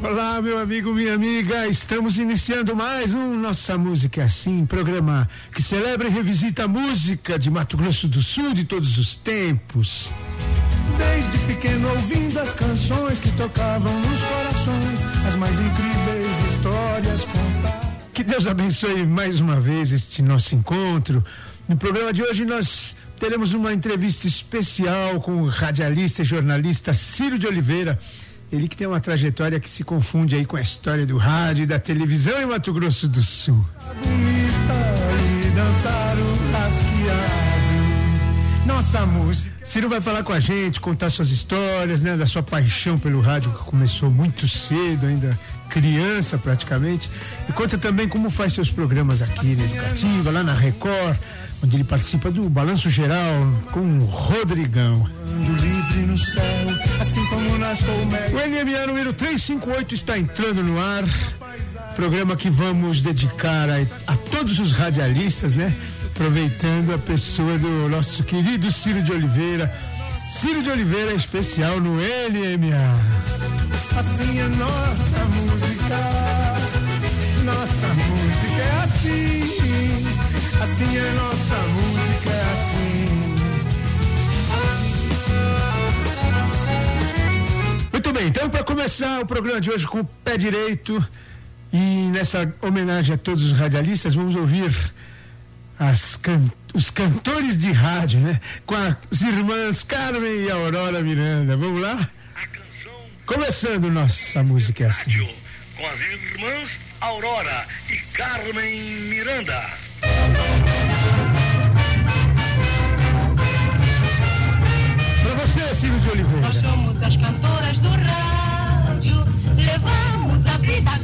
Olá, meu amigo, minha amiga, estamos iniciando mais um Nossa Música Assim, programa que celebra e revisita a música de Mato Grosso do Sul de todos os tempos. Desde pequeno ouvindo as canções que tocavam nos corações, as mais incríveis histórias contadas. Que Deus abençoe mais uma vez este nosso encontro. No programa de hoje nós teremos uma entrevista especial com o radialista e jornalista Ciro de Oliveira. Ele que tem uma trajetória que se confunde aí com a história do rádio e da televisão em Mato Grosso do Sul. Nossa música. Ciro vai falar com a gente, contar suas histórias, né, da sua paixão pelo rádio que começou muito cedo, ainda criança praticamente, e conta também como faz seus programas aqui na Educativa, lá na Record, onde ele participa do Balanço Geral com o Rodrigão. Assim o NMA número 358 está entrando no ar. Programa que vamos dedicar a, a todos os radialistas, né? Aproveitando a pessoa do nosso querido Ciro de Oliveira. Ciro de Oliveira especial no LMA. Assim é nossa música. Nossa música é assim. Assim é nossa música é assim. Muito bem, então para começar o programa de hoje com o pé direito e nessa homenagem a todos os radialistas, vamos ouvir can, os cantores de rádio, né? Com as irmãs Carmen e Aurora Miranda. Vamos lá? Começando nossa música é assim. Rádio, com as irmãs Aurora e Carmen Miranda. Pra você, Ciro de Oliveira. Nós somos as cantoras do rádio, levamos a vida a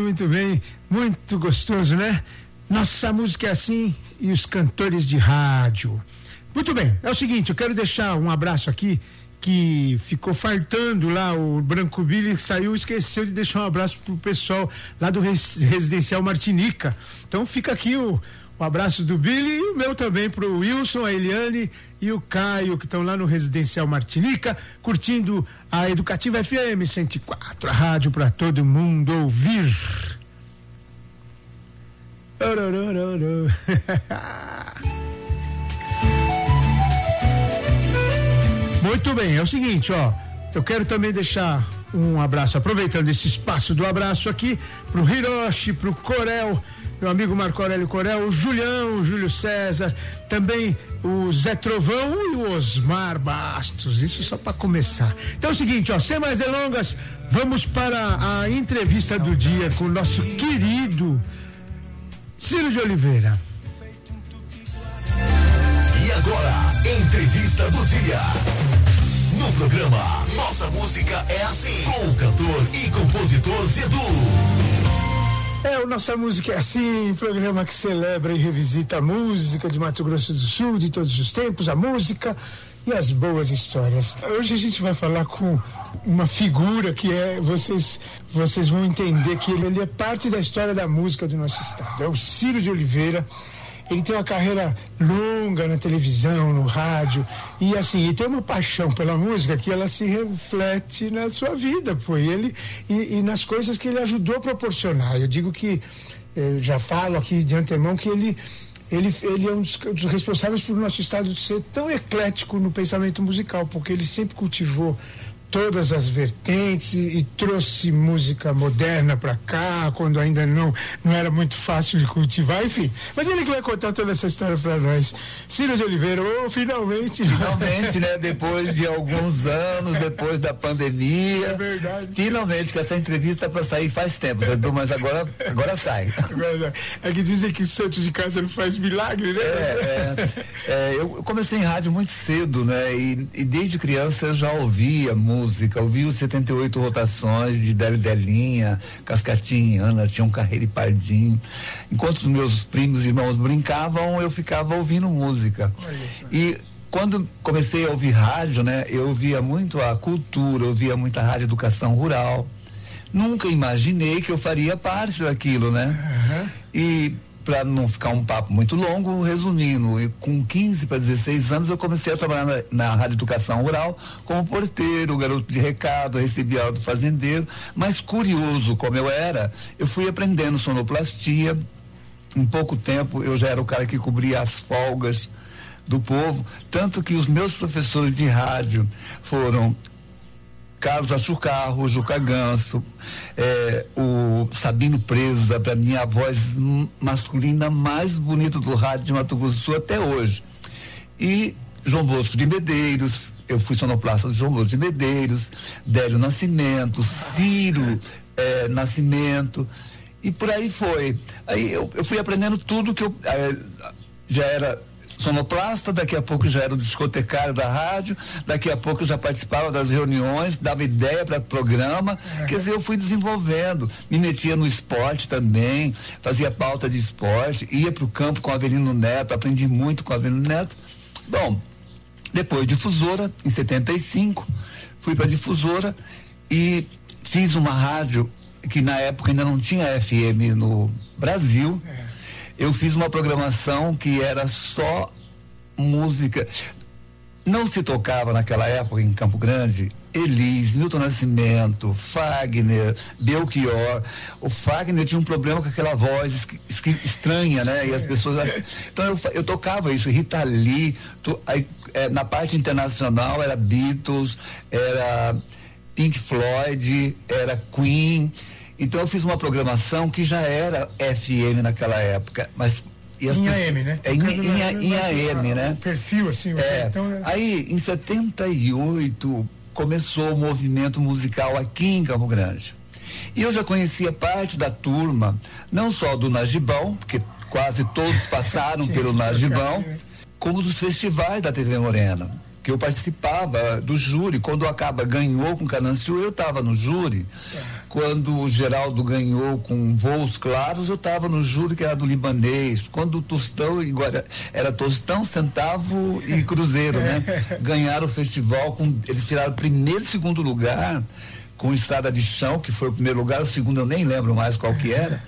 muito bem, muito gostoso, né? Nossa música é assim e os cantores de rádio. Muito bem, é o seguinte, eu quero deixar um abraço aqui que ficou fartando lá, o Branco Billy saiu esqueceu de deixar um abraço pro pessoal lá do res, Residencial Martinica. Então fica aqui o, o abraço do Billy e o meu também pro Wilson, a Eliane e o Caio, que estão lá no Residencial Martinica, curtindo a Educativa FM 104, a rádio para todo mundo ouvir. Muito bem, é o seguinte, ó. Eu quero também deixar um abraço, aproveitando esse espaço do abraço aqui, pro Hiroshi, pro Corel, meu amigo Marco Aurélio Corel, o Julião, o Júlio César, também o Zé Trovão e o Osmar Bastos. Isso só para começar. Então é o seguinte, ó, sem mais delongas, vamos para a entrevista do dia com o nosso querido Ciro de Oliveira. E agora, entrevista do dia. No programa Nossa Música é Assim, com o cantor e compositor Zedu. É, o Nossa Música é Assim, programa que celebra e revisita a música de Mato Grosso do Sul, de todos os tempos, a música e as boas histórias. Hoje a gente vai falar com uma figura que é, vocês, vocês vão entender que ele, ele é parte da história da música do nosso estado. É o Ciro de Oliveira. Ele tem uma carreira longa na televisão, no rádio, e assim, e tem uma paixão pela música que ela se reflete na sua vida, pô, e ele e, e nas coisas que ele ajudou a proporcionar. Eu digo que eu já falo aqui de antemão que ele ele, ele é um dos, dos responsáveis por nosso estado de ser tão eclético no pensamento musical, porque ele sempre cultivou todas as vertentes e, e trouxe música moderna para cá, quando ainda não, não era muito fácil de cultivar, enfim. Mas ele que vai contar toda essa história para nós. Ciro de Oliveira, oh, finalmente. Finalmente, né? Depois de alguns anos, depois da pandemia. É verdade. Finalmente, que essa entrevista para sair faz tempo, Edu, mas agora, agora sai. É. É que dizem que Santos de casa não faz milagre, né? É, é, é, eu comecei em rádio muito cedo, né? E, e desde criança eu já ouvia música, ouvia os 78 rotações de Deli Delinha, Cascatinha, Ana, tinha um carreira e pardinho. Enquanto os meus primos e irmãos brincavam, eu ficava ouvindo música. E quando comecei a ouvir rádio, né, eu ouvia muito a cultura, eu ouvia muita rádio educação rural. Nunca imaginei que eu faria parte daquilo, né? E para não ficar um papo muito longo, resumindo, eu, com 15 para 16 anos eu comecei a trabalhar na, na Rádio Educação Rural como porteiro, garoto de recado, recebia do fazendeiro, mas curioso como eu era, eu fui aprendendo sonoplastia. Em pouco tempo eu já era o cara que cobria as folgas do povo, tanto que os meus professores de rádio foram Carlos Açucarro, Juca Ganso, eh, o Sabino Presa, para mim a voz masculina mais bonita do rádio de Mato Grosso do Sul até hoje. E João Bosco de Medeiros, eu fui sonoplasta do João Bosco de Medeiros, Délio Nascimento, Ciro eh, Nascimento, e por aí foi. Aí eu, eu fui aprendendo tudo que eu eh, já era sonoplasta, daqui a pouco já era o discotecário da rádio, daqui a pouco eu já participava das reuniões, dava ideia para programa, quer dizer, eu fui desenvolvendo, me metia no esporte também, fazia pauta de esporte, ia para o campo com o Avelino Neto, aprendi muito com o Avelino Neto. Bom, depois difusora, em 75, fui para difusora e fiz uma rádio que na época ainda não tinha FM no Brasil. Eu fiz uma programação que era só música. Não se tocava naquela época em Campo Grande Elis, Milton Nascimento, Fagner, Belchior. O Fagner tinha um problema com aquela voz estranha, né? E as pessoas. Então eu, eu tocava isso, Rita Lee, to- aí, eh, na parte internacional era Beatles, era Pink Floyd, era Queen. Então eu fiz uma programação que já era FM naquela época, mas. e as Em pessoas- AM, né? É, em, em, em AM, né? O perfil, assim, É, então era- aí em 78 começou o movimento musical aqui em Campo Grande. E eu já conhecia parte da turma, não só do Najibão, porque quase todos passaram pelo Najibão, como dos festivais da TV Morena. Que eu participava do júri. Quando o Acaba ganhou com Cananciu, eu estava no júri. Quando o Geraldo ganhou com Voos Claros, eu estava no júri que era do libanês. Quando o Tostão agora era Tostão, Centavo e Cruzeiro, né? Ganharam o festival com eles tiraram primeiro e segundo lugar com Estrada de Chão, que foi o primeiro lugar, o segundo eu nem lembro mais qual que era.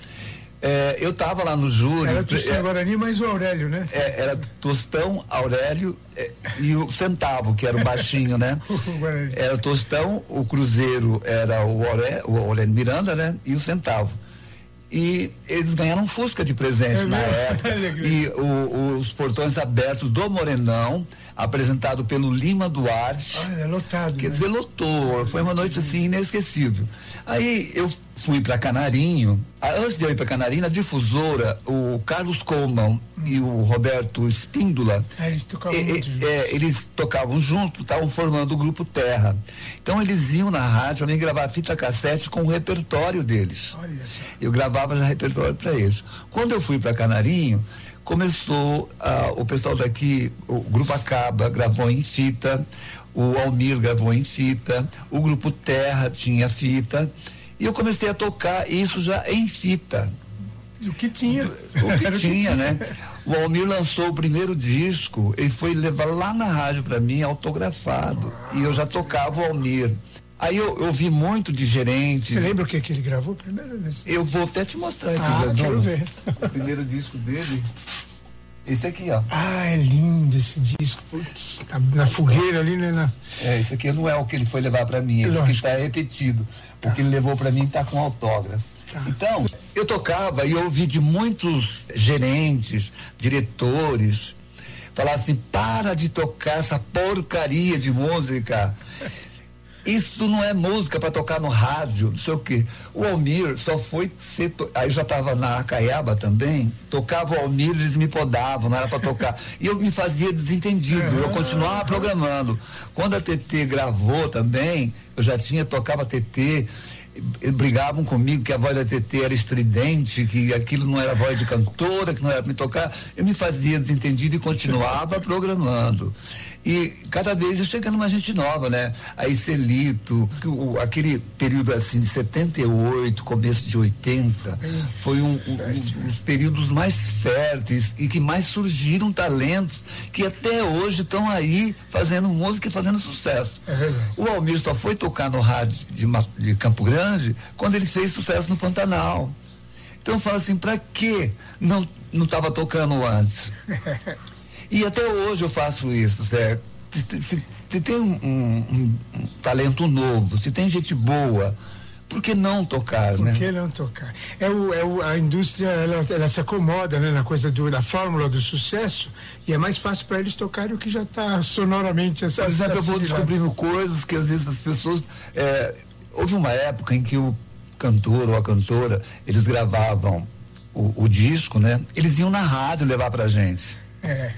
É, eu estava lá no júri. Era Tostão é, Guarani, mas o Aurélio, né? É, era Tostão, Aurélio é, e o Centavo, que era o baixinho, né? era o Tostão, o Cruzeiro era o Aurélio, o Aurélio Miranda, né? E o Centavo. E eles ganharam um Fusca de presente É na época. E o- os portões abertos do Morenão, apresentado pelo Lima Duarte. Olha, lotado. Quer né? dizer, lotou. Foi uma noite assim inesquecível. Aí eu fui para Canarinho. Ah, Antes de eu ir para Canarinho, na difusora, o Carlos Coleman e o Roberto Espíndola. Ah, eles tocavam e- juntos. é, eles tocavam junto, estavam formando o grupo Terra. Então eles iam na rádio para mim gravar fita cassete com o repertório deles. Olha só. Eu gravava já repertório para eles. Quando eu fui para Canarinho, começou ah, o pessoal daqui, o grupo Acaba gravou em fita, o Almir gravou em fita, o grupo Terra tinha fita, e eu comecei a tocar isso já em fita. E o que tinha? O que tinha, né? O Almir lançou o primeiro disco, ele foi levar lá na rádio para mim, autografado. E eu já tocava o Almir. Aí eu, eu vi muito de gerentes. Você lembra o que, que ele gravou primeiro? Nesse- Eu vou até te mostrar aqui, Ah, quero ver. O primeiro disco dele. Esse aqui, ó. Ah, é lindo esse disco. Putz, tá na fogueira ali, né? Na... É, esse aqui não é o que ele foi levar para mim, esse Lógico. que está repetido. O que ele levou para mim está com autógrafo. Tá. Então, eu tocava e eu ouvi de muitos gerentes, diretores, falar assim: para de tocar essa porcaria de música. Isso não é música para tocar no rádio, não sei o quê. O Almir só foi ser. To... Aí já estava na Acaiaba também, tocava o Almir, eles me podavam, não era para tocar. E eu me fazia desentendido, eu continuava programando. Quando a TT gravou também, eu já tinha, tocava TT. Brigavam comigo que a voz da TT era estridente, que aquilo não era voz de cantora, que não era para me tocar. Eu me fazia desentendido e continuava programando. E cada vez chegando mais gente nova, né? Aí Celito, que o- aquele período assim de 78, começo de 80, foi um, um- um dos períodos mais férteis e que mais surgiram talentos que até hoje estão aí fazendo música e fazendo sucesso. É. O Almir só foi tocar no rádio de, de Campo Grande quando ele fez sucesso no Pantanal. Então eu falo assim, pra que não não estava tocando antes? E até hoje eu faço isso, certo? Se, se- se- tem um, um- um talento novo, se tem gente boa, por que não tocar, Por né? que não tocar? É o, é o, a indústria, ela, ela se acomoda né, na coisa do, da fórmula do sucesso e é mais fácil para eles tocarem o que já está sonoramente essa Por exemplo, eu vou descobrindo coisas que às vezes as pessoas. é, houve uma época em que o cantor ou a cantora, eles gravavam o, o disco, né? Eles iam na rádio levar pra gente. É.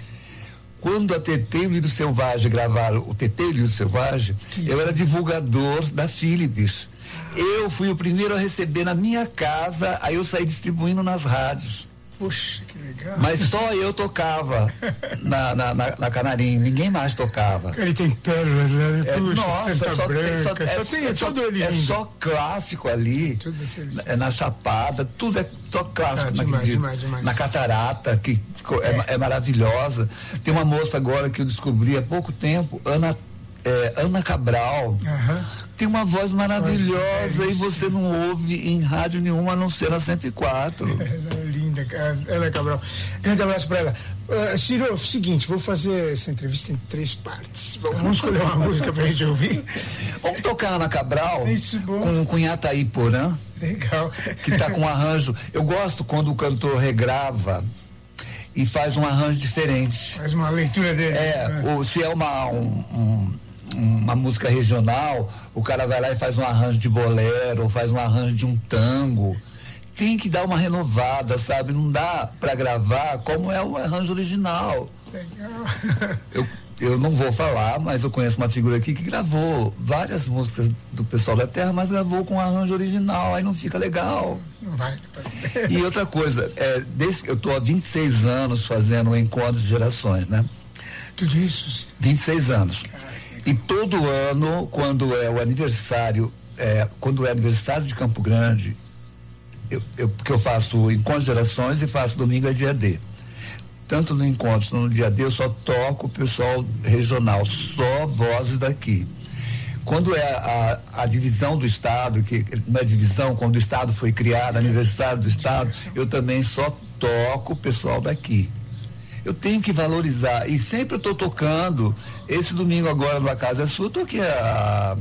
Quando a TT e o Lírio Selvagem gravaram o TT e o Lírio Selvagem, eu era divulgador da Philips. Eu fui o primeiro a receber na minha casa, aí eu saí distribuindo nas rádios. Puxa, que legal. Mas só eu tocava na, na, na, na Canarinho, ninguém mais tocava. Ele tem pérolas né? É, Puxa, nossa, Santa só, tem, só, Branca, é, só tem é todo só, ele é lindo. só clássico ali. Tudo esse- esse- É na Chapada, tudo é só clássico. Ah, demais, demais, demais. Na Catarata, que é, ma- é maravilhosa. Tem uma moça agora que eu descobri há pouco tempo, Ana, é, Ana Cabral. Aham. Tem uma voz maravilhosa Voz e você não ouve em rádio nenhuma a não ser na 104. Ela é linda, Ana Cabral. Grande abraço para ela. Uh, Ciro, seguinte, vou fazer essa entrevista em três partes. Vamos escolher uma música pra gente ouvir? Vamos tocar Ana Cabral Isso, bom. com, Yataí Porã. Legal. que está com um arranjo. Eu gosto quando o cantor regrava e faz um arranjo diferente. Faz uma leitura dele. É, ou se é uma, um- um- uma música regional, o cara vai lá e faz um arranjo de bolero, ou faz um arranjo de um tango. Tem que dar uma renovada, sabe? Não dá para gravar como é o arranjo original. Eu, eu não vou falar, mas eu conheço uma figura aqui que gravou várias músicas do pessoal da Terra, mas gravou com arranjo original, aí não fica legal. Não vai. E outra coisa, é, desde eu estou há 26 anos fazendo o encontro de gerações, né? Tudo isso? 26 anos. E todo ano, quando é o aniversário, é, quando é aniversário de Campo Grande, eu, eu, porque eu faço encontro de gerações e faço domingo é dia D. Tanto no encontro no dia D eu só toco o pessoal regional, só vozes daqui. Quando é a, a, divisão do Estado, que na divisão, quando o Estado foi criado, aniversário do Estado, eu também só toco o pessoal daqui. Eu tenho que valorizar. E sempre eu estou tocando. Esse domingo agora na Casa é Sua, eu toquei a,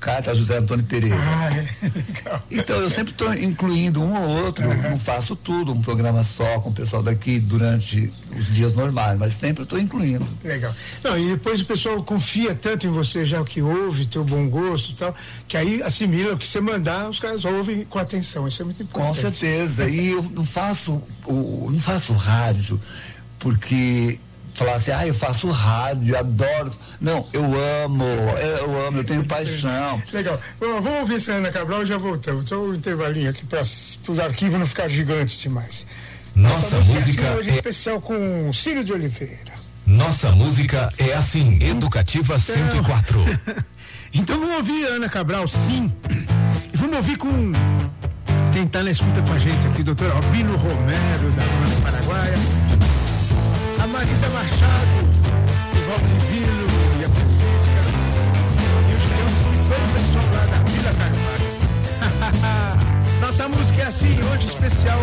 carta José Antônio Pereira. Ah, é. Legal. Então eu sempre estou incluindo um ou outro, uhum. não faço tudo, um programa só com o pessoal daqui durante os dias normais, mas sempre estou incluindo. Legal. Não, e depois o pessoal confia tanto em você já o que ouve, teu bom gosto e tal, que aí assimila o que você mandar, os caras ouvem com atenção. Isso é muito importante. Com certeza. e eu não faço, o, não faço rádio porque falar assim, ah, eu faço rádio, adoro. Não, eu amo, eu amo, eu tenho paixão. Legal. Bom, vamos ouvir essa Ana Cabral e já voltamos. Só um intervalinho aqui para os arquivos não ficar gigantes demais. Nossa, Nossa música hoje é especial com Círio de Oliveira. Nossa música é assim, Educativa então, 104. então vamos ouvir Ana Cabral, sim. E vamos ouvir com quem está na escuta com a gente aqui, doutor Albino Romero, da Paraguaia. Marisa Machado, Assim, hoje especial,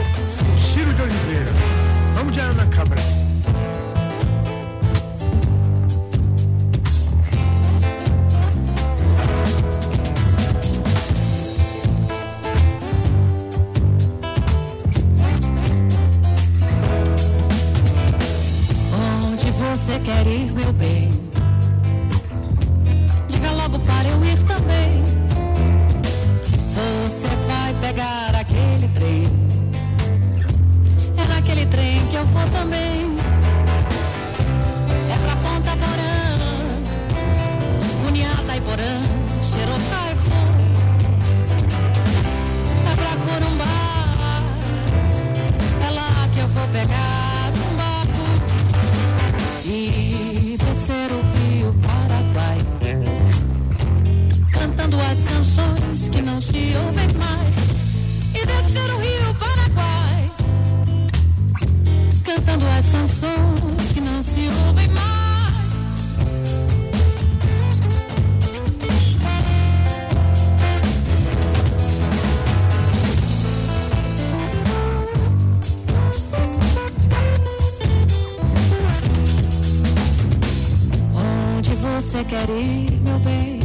water você quer ir, meu bem?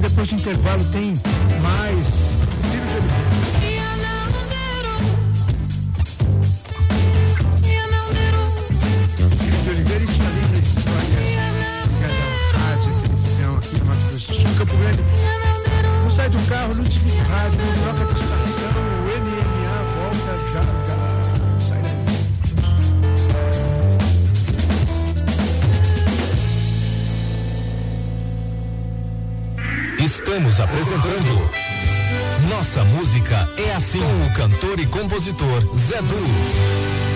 Inclusive, depois do intervalo tem mais Ciro Felipe. Oliveira está vindo da história. Rádio, televisão aqui no Mato Grosso do por Campo Grande. Não sai do carro, não desliga o rádio, não troca a estação. Estamos apresentando Nossa Música é assim com o cantor e compositor Zé Du.